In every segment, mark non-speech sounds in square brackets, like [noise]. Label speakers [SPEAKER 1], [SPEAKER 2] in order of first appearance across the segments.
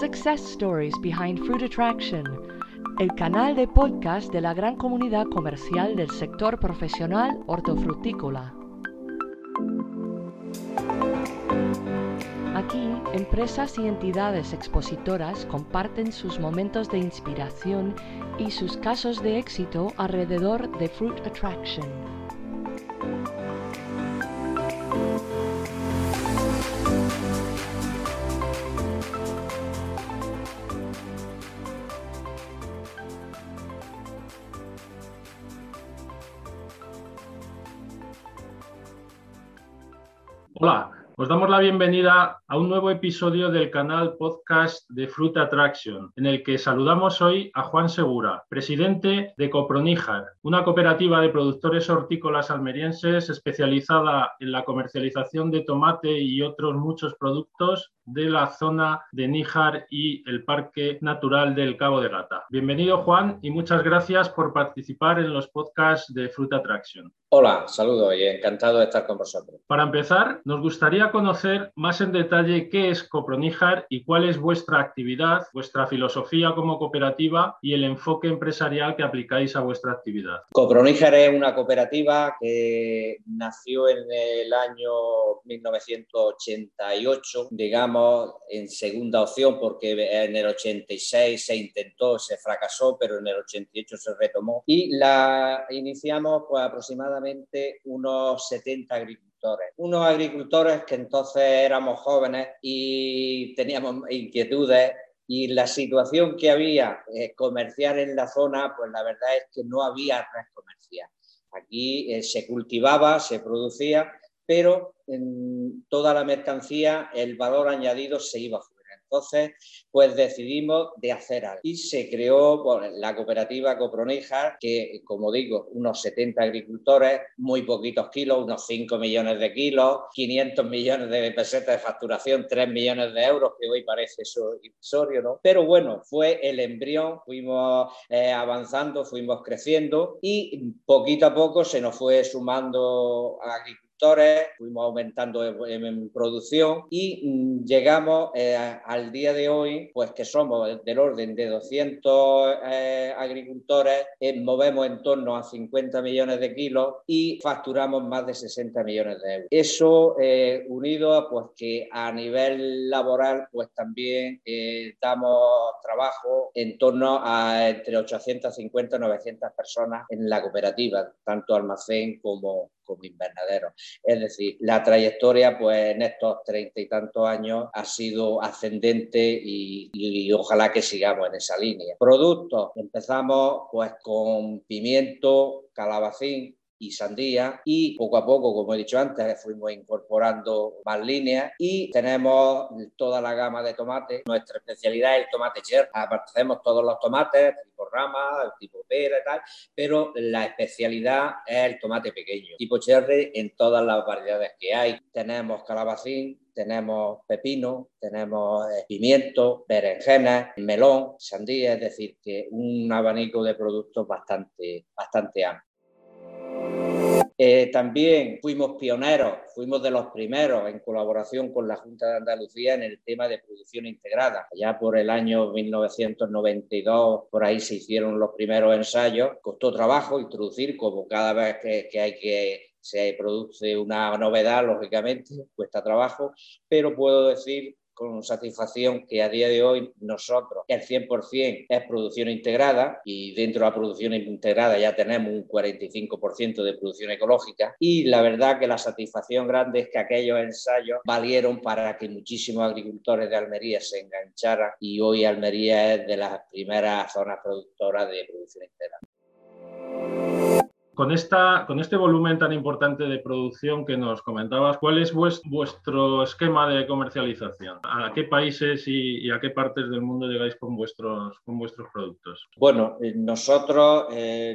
[SPEAKER 1] Success Stories Behind Fruit Attraction, el canal de podcast de la gran comunidad comercial del sector profesional hortofrutícola. Aquí, empresas y entidades expositoras comparten sus momentos de inspiración y sus casos de éxito alrededor de Fruit Attraction.
[SPEAKER 2] Os damos la bienvenida a un nuevo episodio del canal podcast de Fruit Attraction, en el que saludamos hoy a Juan Segura, presidente de Coproníjar, una cooperativa de productores hortícolas almerienses especializada en la comercialización de tomate y otros muchos productos de la zona de Níjar y el Parque Natural del Cabo de Gata. Bienvenido Juan y muchas gracias por participar en los podcasts de Fruit Attraction.
[SPEAKER 3] Hola, saludo y encantado de estar con vosotros.
[SPEAKER 2] Para empezar, nos gustaría conocer más en detalle qué es Coproníjar y cuál es vuestra actividad, vuestra filosofía como cooperativa y el enfoque empresarial que aplicáis a vuestra actividad.
[SPEAKER 3] Coproníjar es una cooperativa que nació en el año 1988, digamos, en segunda opción, porque en el 86 se intentó, se fracasó, pero en el 88 se retomó. Y la iniciamos pues, aproximadamente unos 70 agricultores. Unos agricultores que entonces éramos jóvenes y teníamos inquietudes y la situación que había eh, comercial en la zona, pues la verdad es que no había red comercial. Aquí eh, se cultivaba, se producía, pero en toda la mercancía el valor añadido se iba fuera. Entonces, pues decidimos de hacer algo. Y se creó la cooperativa Coproníjar, que, como digo, unos 70 agricultores, muy poquitos kilos, unos 5 millones de kilos, 500 millones de pesetas de facturación, 3 millones de euros, que hoy parece eso irrisorio, ¿no? Pero bueno, fue el embrión, fuimos eh, avanzando, fuimos creciendo y poquito a poco se nos fue sumando agricultores fuimos aumentando en, producción y mm, llegamos eh, al día de hoy, pues que somos del orden de 200 eh, agricultores, eh, movemos en torno a 50 millones de kilos y facturamos más de 60 millones de euros. Eso unido a pues que a nivel laboral pues también damos trabajo en torno a entre 850 y 900 personas en la cooperativa, tanto almacén como, como invernadero. Es decir, la trayectoria pues en estos treinta y tantos años ha sido ascendente y, ojalá que sigamos en esa línea. Productos, empezamos pues con pimiento, calabacín, y sandía y poco a poco, como he dicho antes, fuimos incorporando más líneas y tenemos toda la gama de tomates. Nuestra especialidad es el tomate cherry. Hacemos todos los tomates, tipo rama, tipo pera y tal, pero la especialidad es el tomate pequeño, tipo cherry en todas las variedades que hay. Tenemos calabacín, tenemos pepino, tenemos eh, pimiento, berenjena, melón, sandía, es decir, que un abanico de productos bastante, bastante amplio. Eh, también fuimos pioneros, fuimos de los primeros en colaboración con la Junta de Andalucía en el tema de producción integrada. Ya por el año 1992, por ahí se hicieron los primeros ensayos. Costó trabajo introducir, como cada vez que, que hay que se produce una novedad, lógicamente, cuesta trabajo, pero puedo decir con satisfacción que a día de hoy nosotros el 100% es producción integrada y dentro de la producción integrada ya tenemos un 45% de producción ecológica y la verdad que la satisfacción grande es que aquellos ensayos valieron para que muchísimos agricultores de Almería se engancharan y hoy Almería es de las primeras zonas productoras de producción integrada
[SPEAKER 2] con, esta, con este volumen tan importante de producción que nos comentabas, ¿cuál es vuestro esquema de comercialización? ¿A qué países y, a qué partes del mundo llegáis con vuestros, productos?
[SPEAKER 3] Bueno, eh, nosotros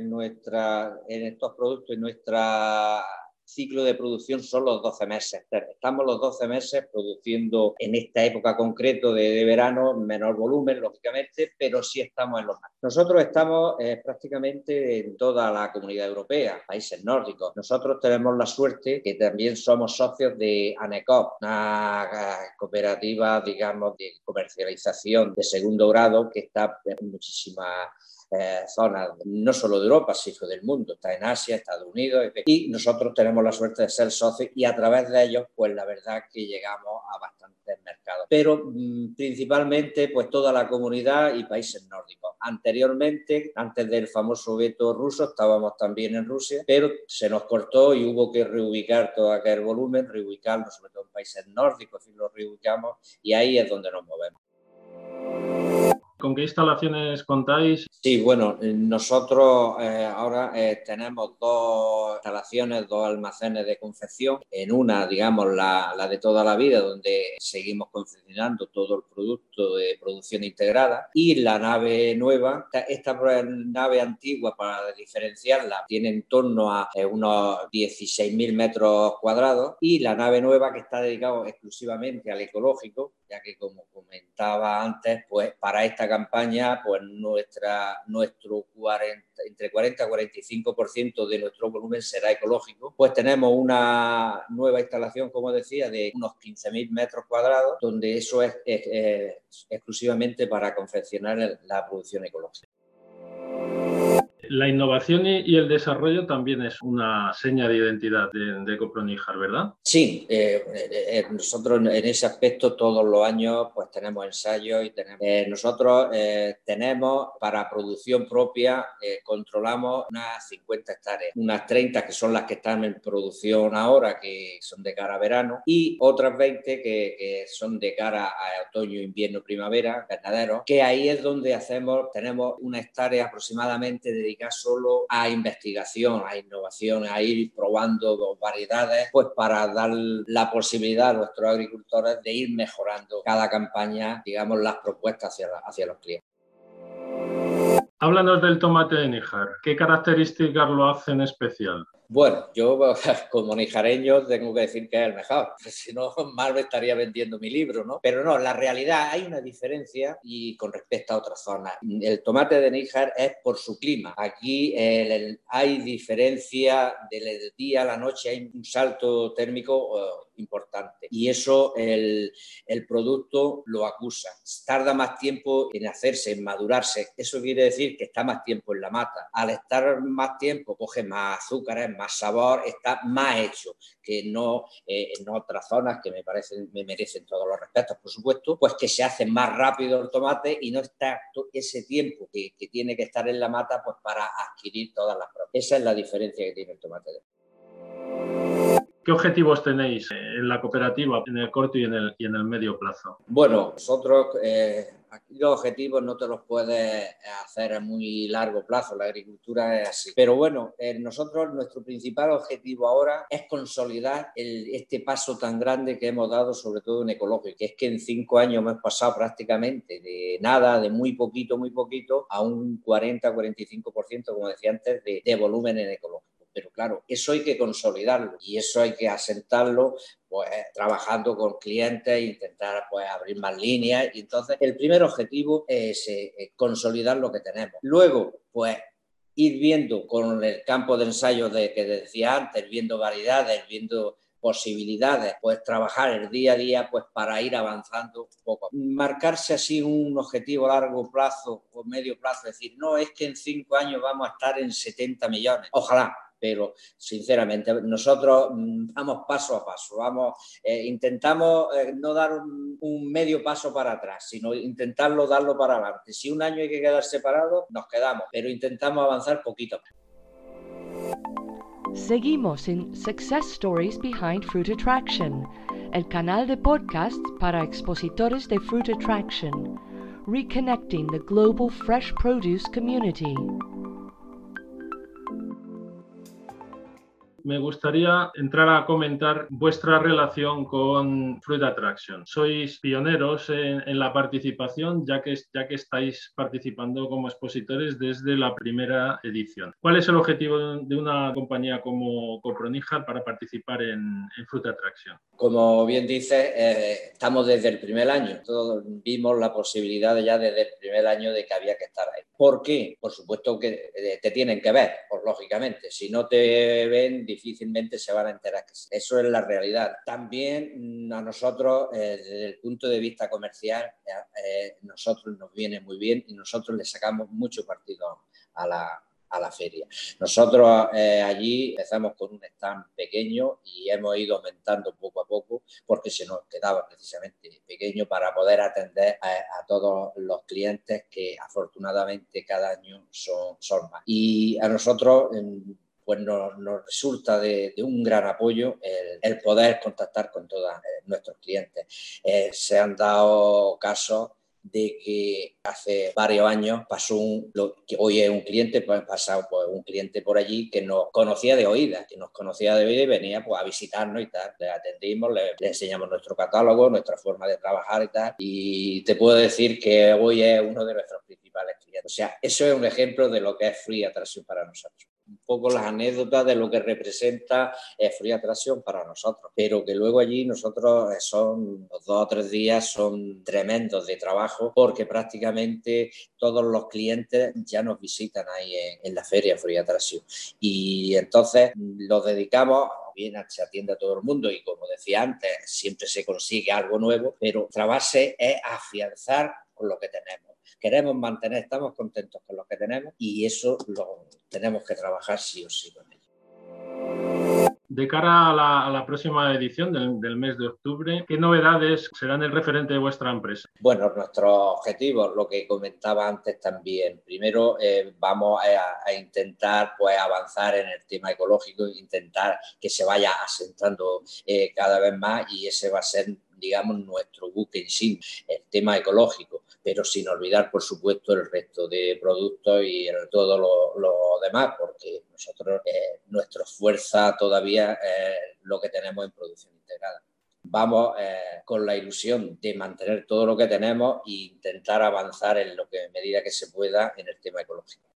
[SPEAKER 3] nuestra, en estos productos, en nuestra ciclo de producción son los 12 meses. Estamos los 12 meses produciendo en esta época concreto de, verano, menor volumen, lógicamente, pero sí estamos en los más. Nosotros estamos eh, prácticamente en toda la comunidad europea, países nórdicos. Nosotros tenemos la suerte que también somos socios de ANECOP, una eh, cooperativa, digamos, de comercialización de segundo grado que está en muchísimas eh, zonas, no solo de Europa, sino del mundo. Está en Asia, Estados Unidos, y nosotros tenemos la suerte de ser socios y a través de ellos, pues la verdad que llegamos a bastantes mercados. Pero mm, principalmente, pues toda la comunidad y países nórdicos. Anteriormente, antes del famoso veto ruso, estábamos también en Rusia, pero se nos cortó y hubo que reubicar todo aquel volumen, reubicarlo sobre todo en países nórdicos, y lo reubicamos, y ahí es donde nos movemos.
[SPEAKER 2] ¿Con qué instalaciones contáis?
[SPEAKER 3] Sí, bueno, nosotros eh, ahora eh, tenemos dos instalaciones, dos almacenes de confección. En una, digamos, la, de toda la vida, donde seguimos confeccionando todo el producto de producción integrada. Y la nave nueva, esta, nave antigua, para diferenciarla, tiene en torno a eh, unos 16.000 metros cuadrados. Y la nave nueva, que está dedicada exclusivamente al ecológico, ya que como comentaba antes, pues para esta campaña, pues nuestra, nuestro 40, entre 40 y 45% de nuestro volumen será ecológico, pues tenemos una nueva instalación, como decía, de unos 15.000 metros cuadrados, donde eso es exclusivamente para confeccionar la producción ecológica.
[SPEAKER 2] La innovación y, el desarrollo también es una seña de identidad de, de Copronijar, ¿verdad?
[SPEAKER 3] Sí, eh, eh, eh, nosotros en ese aspecto todos los años pues tenemos ensayos y tenemos, nosotros tenemos para producción propia, controlamos unas 50 hectáreas, unas 30 que son las que están en producción ahora, que son de cara a verano, y otras 20 que, que son de cara a otoño, invierno, primavera, verdaderos, que ahí es donde hacemos, tenemos una hectárea aproximadamente dedicada solo a investigación, a innovación, a ir probando variedades, pues para dar la posibilidad a nuestros agricultores de ir mejorando cada campaña, digamos, las propuestas hacia, hacia los clientes.
[SPEAKER 2] Háblanos del tomate de Níjar. ¿Qué características lo hacen especial?
[SPEAKER 3] Bueno, yo [laughs] como nijareño tengo que decir que es el mejor, [laughs] si no mal me estaría vendiendo mi libro, ¿no? Pero no, la realidad hay una diferencia y con respecto a otras zonas. El tomate de Níjar es por su clima. Aquí hay diferencia del día a la noche, hay un salto térmico importante y eso el, el producto lo acusa. Tarda más tiempo en hacerse, en madurarse. Eso quiere decir que está más tiempo en la mata. Al estar más tiempo coge más azúcares, más sabor, está más hecho que no eh, en otras zonas que me parecen, me merecen todos los respetos, por supuesto, pues que se hace más rápido el tomate y no está ese tiempo que, tiene que estar en la mata pues para adquirir todas las propiedades. Esa es la diferencia que tiene el tomate.
[SPEAKER 2] ¿Qué objetivos tenéis en la cooperativa en el corto y en el, y en el medio plazo?
[SPEAKER 3] Bueno, nosotros eh, Aquí los objetivos no te los puedes hacer a muy largo plazo, la agricultura es así. Pero bueno, eh, nosotros nuestro principal objetivo ahora es consolidar este paso tan grande que hemos dado, sobre todo en ecológico, que es que en cinco años hemos pasado prácticamente de nada, de muy poquito, muy poquito, a un 40-45%, como decía antes, de, de volumen en ecológico. Pero claro, eso hay que consolidarlo y eso hay que asentarlo pues trabajando con clientes intentar pues abrir más líneas y entonces el primer objetivo es eh, consolidar lo que tenemos. Luego, pues ir viendo con el campo de ensayo de que decía antes, viendo variedades, viendo posibilidades, pues trabajar el día a día pues para ir avanzando un poco. Marcarse así un objetivo a largo plazo o medio plazo, decir, no, es que en cinco años vamos a estar en 70 millones. Ojalá, pero sinceramente nosotros mm, vamos paso a paso, vamos, eh, intentamos eh, no dar un, medio paso para atrás, sino intentarlo darlo para adelante. Si un año hay que quedar separado, nos quedamos, pero intentamos avanzar poquito.
[SPEAKER 1] Seguimos en Success Stories Behind Fruit Attraction, el canal de podcast para expositores de Fruit Attraction, reconnecting the global fresh produce community.
[SPEAKER 2] Me gustaría entrar a comentar vuestra relación con Fruit Attraction. Sois pioneros en, la participación, ya que, ya que estáis participando como expositores desde la primera edición. ¿Cuál es el objetivo de una compañía como Copronijar para participar en, Fruit Attraction?
[SPEAKER 3] Como bien dice, eh, estamos desde el primer año. Todos vimos la posibilidad ya desde el primer año de que había que estar ahí. ¿Por qué? Por supuesto que eh, te tienen que ver, por lógicamente. Si no te ven, difícilmente se van a enterar. Eso es la realidad. También mm, a nosotros, eh, desde el punto de vista comercial, nosotros nos viene muy bien y nosotros le sacamos mucho partido a la, a la feria. Nosotros eh, allí empezamos con un stand pequeño y hemos ido aumentando poco a poco porque se nos quedaba precisamente pequeño para poder atender a, todos los clientes que afortunadamente cada año son, son más. Y a nosotros pues nos, resulta de, un gran apoyo el, poder contactar con todos eh, nuestros clientes. Eh, se han dado casos de que hace varios años pasó un, que hoy es un cliente, pues pasado pues, un cliente por allí que nos conocía de oídas, que nos conocía de oídas y venía pues, a visitarnos y tal. Le atendimos, le, enseñamos nuestro catálogo, nuestra forma de trabajar y tal. Y te puedo decir que hoy es uno de nuestros principales clientes. O sea, eso es un ejemplo de lo que es Free Attraction para nosotros poco las anécdotas de lo que representa eh, Free Atracción para nosotros, pero que luego allí nosotros eh, son dos o tres días son tremendos de trabajo porque prácticamente todos los clientes ya nos visitan ahí en, la feria Free Atracción. Y entonces los dedicamos bien se atiende a todo el mundo y como decía antes, siempre se consigue algo nuevo, pero nuestra base es afianzar con lo que tenemos queremos mantener, estamos contentos con lo que tenemos y eso lo tenemos que trabajar sí o sí con ello.
[SPEAKER 2] De cara a la, próxima edición del, mes de octubre, ¿qué novedades serán el referente de vuestra empresa?
[SPEAKER 3] Bueno, nuestros objetivos, lo que comentaba antes también. Primero, eh, vamos a, intentar pues, avanzar en el tema ecológico, intentar que se vaya asentando eh, cada vez más y ese va a ser digamos, nuestro buque en sí, el tema ecológico, pero sin olvidar, por supuesto, el resto de productos y todo lo, demás, porque nosotros, eh, nuestra fuerza todavía es lo que tenemos en producción integrada. Vamos eh, con la ilusión de mantener todo lo que tenemos e intentar avanzar en lo que medida que se pueda en el tema ecológico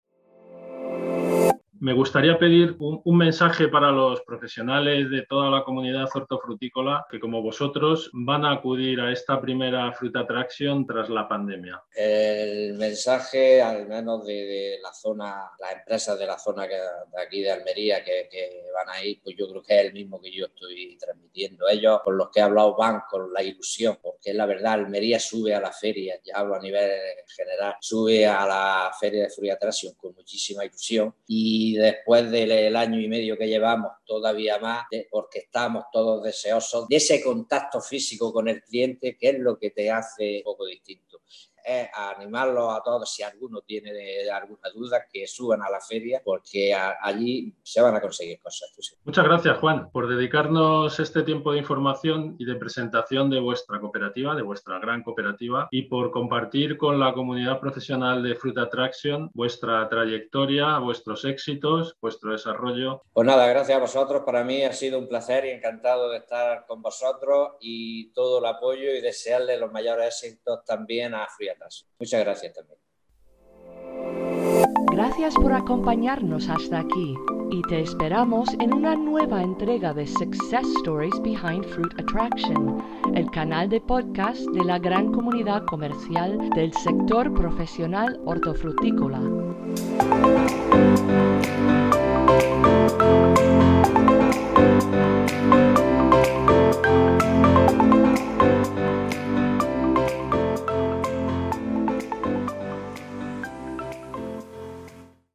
[SPEAKER 2] me gustaría pedir un, mensaje para los profesionales de toda la comunidad hortofrutícola que, como vosotros, van a acudir a esta primera Fruit Attraction tras la pandemia.
[SPEAKER 3] El mensaje, al menos de, la zona, las empresas de la zona de aquí de Almería que, van a ir, pues yo creo que es el mismo que yo estoy transmitiendo. Ellos, con los que he hablado, van con la ilusión, porque la verdad, Almería sube a la feria, ya hablo a nivel general, sube a la feria de Fruit Attraction con muchísima ilusión y y después del año y medio que llevamos todavía más, porque estamos todos deseosos de ese contacto físico con el cliente, que es lo que te hace un poco distinto es animarlos a todos, si alguno tiene alguna duda, que suban a la feria, porque allí se van a conseguir cosas.
[SPEAKER 2] Muchas gracias, Juan, por dedicarnos este tiempo de información y de presentación de vuestra cooperativa, de vuestra gran cooperativa, y por compartir con la comunidad profesional de Fruit Attraction vuestra trayectoria, vuestros éxitos, vuestro desarrollo.
[SPEAKER 3] Pues nada, gracias a vosotros. Para mí ha sido un placer y encantado de estar con vosotros y todo el apoyo y desearle los mayores éxitos también a Fruit Muchas gracias también.
[SPEAKER 1] Gracias por acompañarnos hasta aquí y te esperamos en una nueva entrega de Success Stories Behind Fruit Attraction, el canal de podcast de la gran comunidad comercial del sector profesional hortofrutícola.